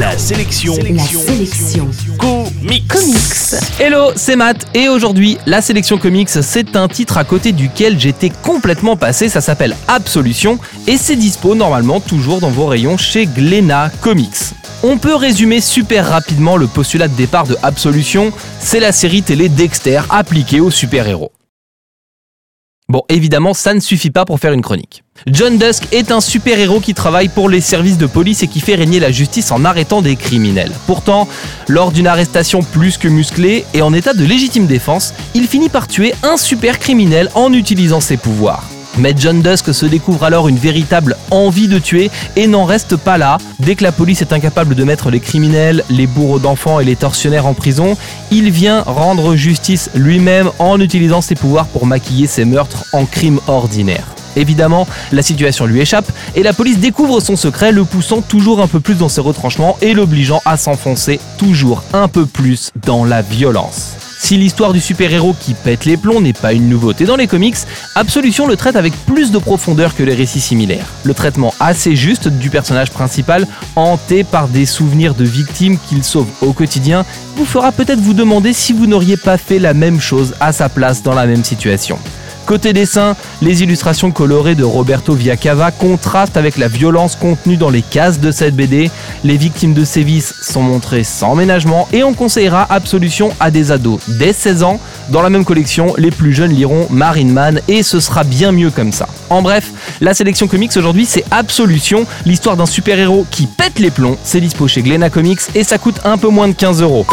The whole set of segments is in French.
La sélection. La sélection. Comics. Comics. Hello, c'est Matt et aujourd'hui, la sélection comics, c'est un titre à côté duquel j'étais complètement passé, ça s'appelle Absolution et c'est dispo normalement toujours dans vos rayons chez Glénat Comics. On peut résumer super rapidement le postulat de départ de Absolution, c'est la série télé Dexter appliquée aux super-héros. Bon, évidemment, ça ne suffit pas pour faire une chronique. John Dusk est un super-héros qui travaille pour les services de police et qui fait régner la justice en arrêtant des criminels. Pourtant, lors d'une arrestation plus que musclée et en état de légitime défense, il finit par tuer un super criminel en utilisant ses pouvoirs. Mais John Dusk se découvre alors une véritable envie de tuer et n'en reste pas là. Dès que la police est incapable de mettre les criminels, les bourreaux d'enfants et les tortionnaires en prison, il vient rendre justice lui-même en utilisant ses pouvoirs pour maquiller ses meurtres en crimes ordinaires. Évidemment, la situation lui échappe et la police découvre son secret, le poussant toujours un peu plus dans ses retranchements et l'obligeant à s'enfoncer toujours un peu plus dans la violence. Si l'histoire du super-héros qui pète les plombs n'est pas une nouveauté dans les comics, Absolution le traite avec plus de profondeur que les récits similaires. Le traitement assez juste du personnage principal, hanté par des souvenirs de victimes qu'il sauve au quotidien, vous fera peut-être vous demander si vous n'auriez pas fait la même chose à sa place dans la même situation. Côté dessin, les illustrations colorées de Roberto Viacava contrastent avec la violence contenue dans les cases de cette BD. Les victimes de sévices sont montrées sans ménagement et on conseillera Absolution à des ados dès 16 ans. Dans la même collection, les plus jeunes liront Marine Man et ce sera bien mieux comme ça. En bref, la sélection comics aujourd'hui c'est Absolution, l'histoire d'un super-héros qui pète les plombs. C'est dispo chez Glénat Comics et ça coûte un peu moins de 15 euros.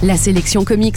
La sélection comics,